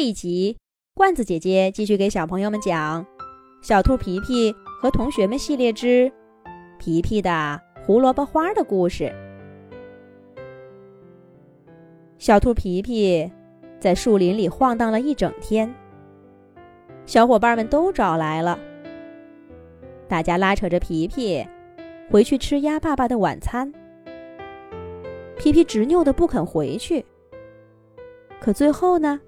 这一集，罐子姐姐继续给小朋友们讲《小兔皮皮和同学们系列之皮皮的胡萝卜花》的故事。小兔皮皮在树林里晃荡了一整天，小伙伴们都找来了，大家拉扯着皮皮回去吃鸭爸爸的晚餐。皮皮执拗的不肯回去，可最后呢？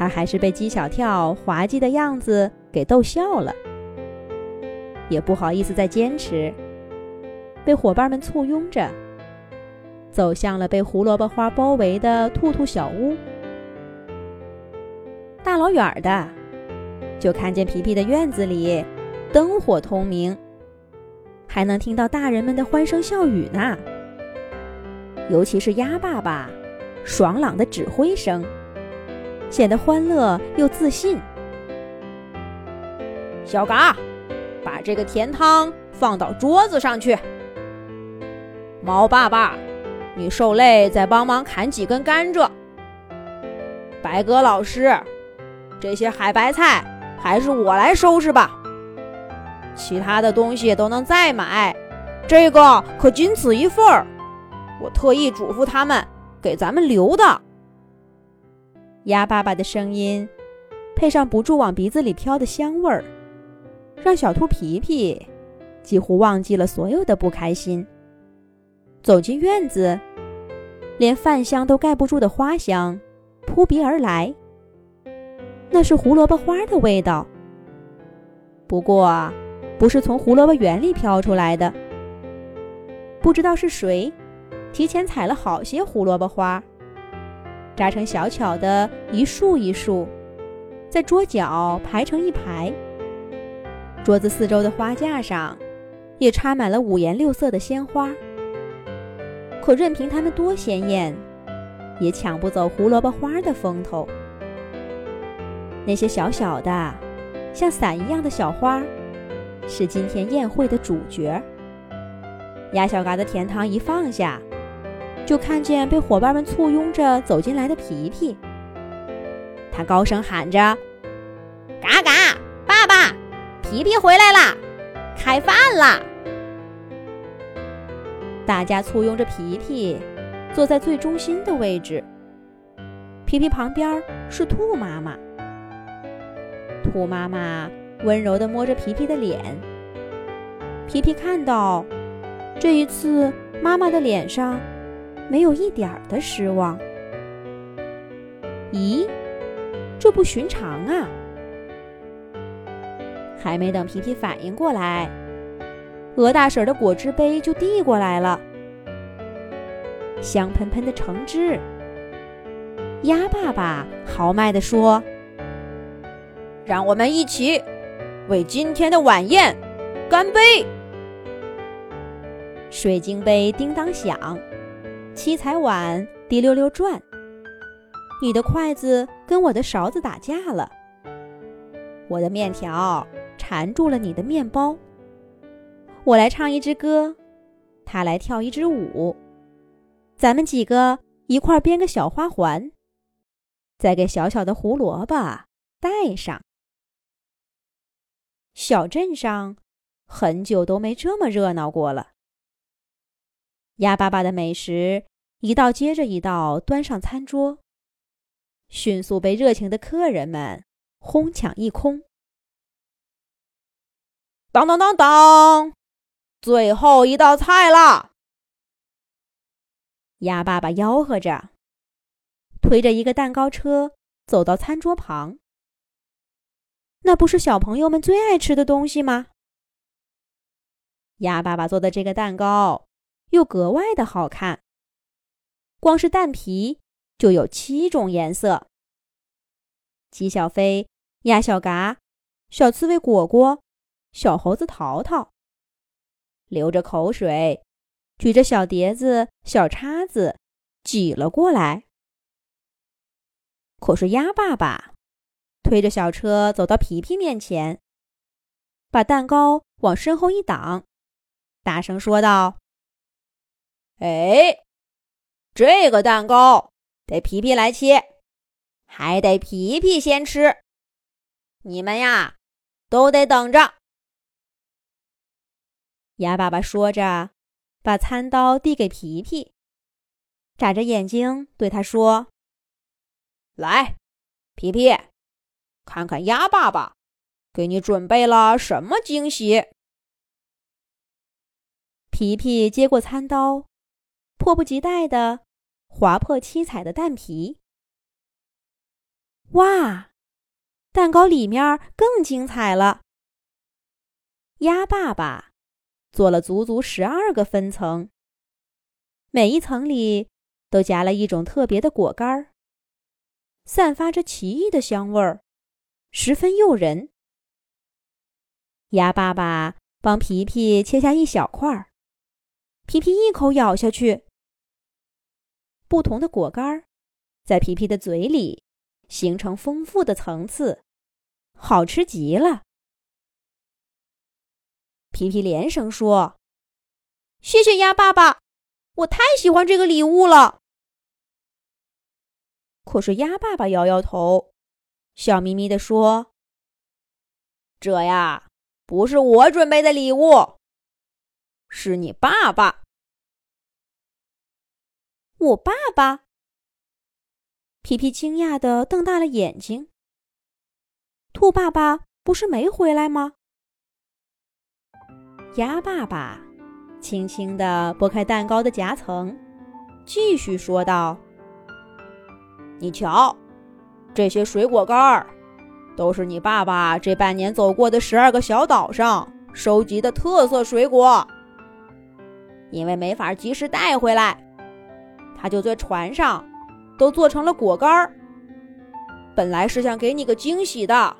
他还是被鸡小跳滑稽的样子给逗笑了，也不好意思再坚持，被伙伴们簇拥着，走向了被胡萝卜花包围的兔兔小屋。大老远的，就看见皮皮的院子里灯火通明，还能听到大人们的欢声笑语呢。尤其是鸭爸爸爽朗的指挥声。显得欢乐又自信。小嘎，把这个甜汤放到桌子上去。猫爸爸，你受累再帮忙砍几根甘蔗。白鸽老师，这些海白菜还是我来收拾吧。其他的东西都能再买，这个可仅此一份儿。我特意嘱咐他们给咱们留的。鸭爸爸的声音，配上不住往鼻子里飘的香味儿，让小兔皮皮几乎忘记了所有的不开心。走进院子，连饭香都盖不住的花香扑鼻而来，那是胡萝卜花的味道。不过，不是从胡萝卜园里飘出来的。不知道是谁，提前采了好些胡萝卜花。扎成小巧的一束一束，在桌角排成一排。桌子四周的花架上，也插满了五颜六色的鲜花。可任凭它们多鲜艳，也抢不走胡萝卜花的风头。那些小小的，像伞一样的小花，是今天宴会的主角。鸭小嘎的甜汤一放下。就看见被伙伴们簇拥着走进来的皮皮，他高声喊着：“嘎嘎，爸爸，皮皮回来啦，开饭啦！”大家簇拥着皮皮，坐在最中心的位置。皮皮旁边是兔妈妈，兔妈妈温柔地摸着皮皮的脸。皮皮看到，这一次妈妈的脸上。没有一点儿的失望。咦，这不寻常啊！还没等皮皮反应过来，鹅大婶的果汁杯就递过来了，香喷喷的橙汁。鸭爸爸豪迈地说：“让我们一起为今天的晚宴干杯！”水晶杯叮当响。七彩碗滴溜溜转，你的筷子跟我的勺子打架了。我的面条缠住了你的面包。我来唱一支歌，他来跳一支舞，咱们几个一块编个小花环，再给小小的胡萝卜戴上。小镇上很久都没这么热闹过了。鸭爸爸的美食一道接着一道端上餐桌，迅速被热情的客人们哄抢一空。当当当当，最后一道菜了！鸭爸爸吆喝着，推着一个蛋糕车走到餐桌旁。那不是小朋友们最爱吃的东西吗？鸭爸爸做的这个蛋糕。又格外的好看。光是蛋皮就有七种颜色。鸡小飞、鸭小嘎、小刺猬果果、小猴子淘淘，流着口水，举着小碟子、小叉子挤了过来。可是鸭爸爸推着小车走到皮皮面前，把蛋糕往身后一挡，大声说道。哎，这个蛋糕得皮皮来切，还得皮皮先吃。你们呀，都得等着。”鸭爸爸说着，把餐刀递给皮皮，眨着眼睛对他说：“来，皮皮，看看鸭爸爸给你准备了什么惊喜。”皮皮接过餐刀，迫不及待地划破七彩的蛋皮。哇，蛋糕里面更精彩了！鸭爸爸做了足足十二个分层，每一层里都夹了一种特别的果干散发着奇异的香味儿，十分诱人。鸭爸爸帮皮皮切下一小块儿。皮皮一口咬下去，不同的果干在皮皮的嘴里形成丰富的层次，好吃极了。皮皮连声说：“谢谢鸭爸爸，我太喜欢这个礼物了。”可是鸭爸爸摇摇头，笑眯眯地说：“这呀，不是我准备的礼物，是你爸爸。”我爸爸，皮皮惊讶的瞪大了眼睛。兔爸爸不是没回来吗？鸭爸爸轻轻的拨开蛋糕的夹层，继续说道：“你瞧，这些水果干儿，都是你爸爸这半年走过的十二个小岛上收集的特色水果。因为没法及时带回来。”他就在船上，都做成了果干儿。本来是想给你个惊喜的，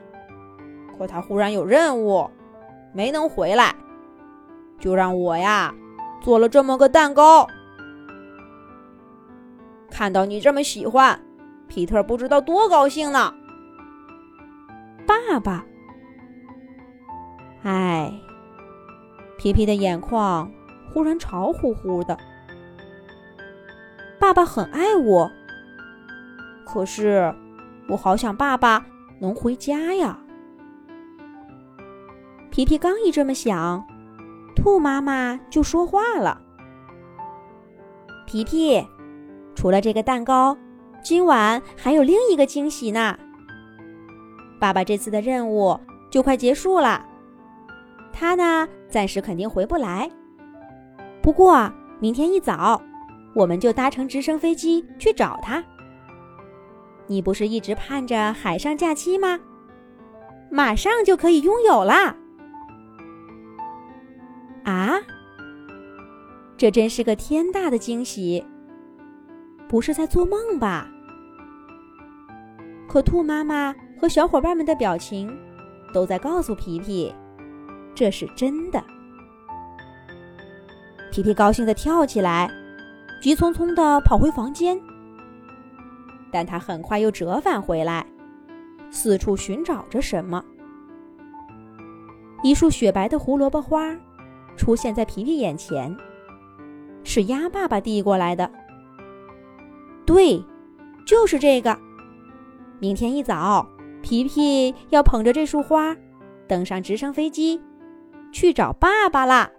可他忽然有任务，没能回来，就让我呀做了这么个蛋糕。看到你这么喜欢，皮特不知道多高兴呢。爸爸，哎，皮皮的眼眶忽然潮乎乎的。爸爸很爱我，可是我好想爸爸能回家呀。皮皮刚一这么想，兔妈妈就说话了：“皮皮，除了这个蛋糕，今晚还有另一个惊喜呢。爸爸这次的任务就快结束了，他呢暂时肯定回不来，不过明天一早。”我们就搭乘直升飞机去找他。你不是一直盼着海上假期吗？马上就可以拥有啦！啊，这真是个天大的惊喜！不是在做梦吧？可兔妈妈和小伙伴们的表情都在告诉皮皮，这是真的。皮皮高兴的跳起来。急匆匆的跑回房间，但他很快又折返回来，四处寻找着什么。一束雪白的胡萝卜花出现在皮皮眼前，是鸭爸爸递过来的。对，就是这个。明天一早，皮皮要捧着这束花，登上直升飞机，去找爸爸啦。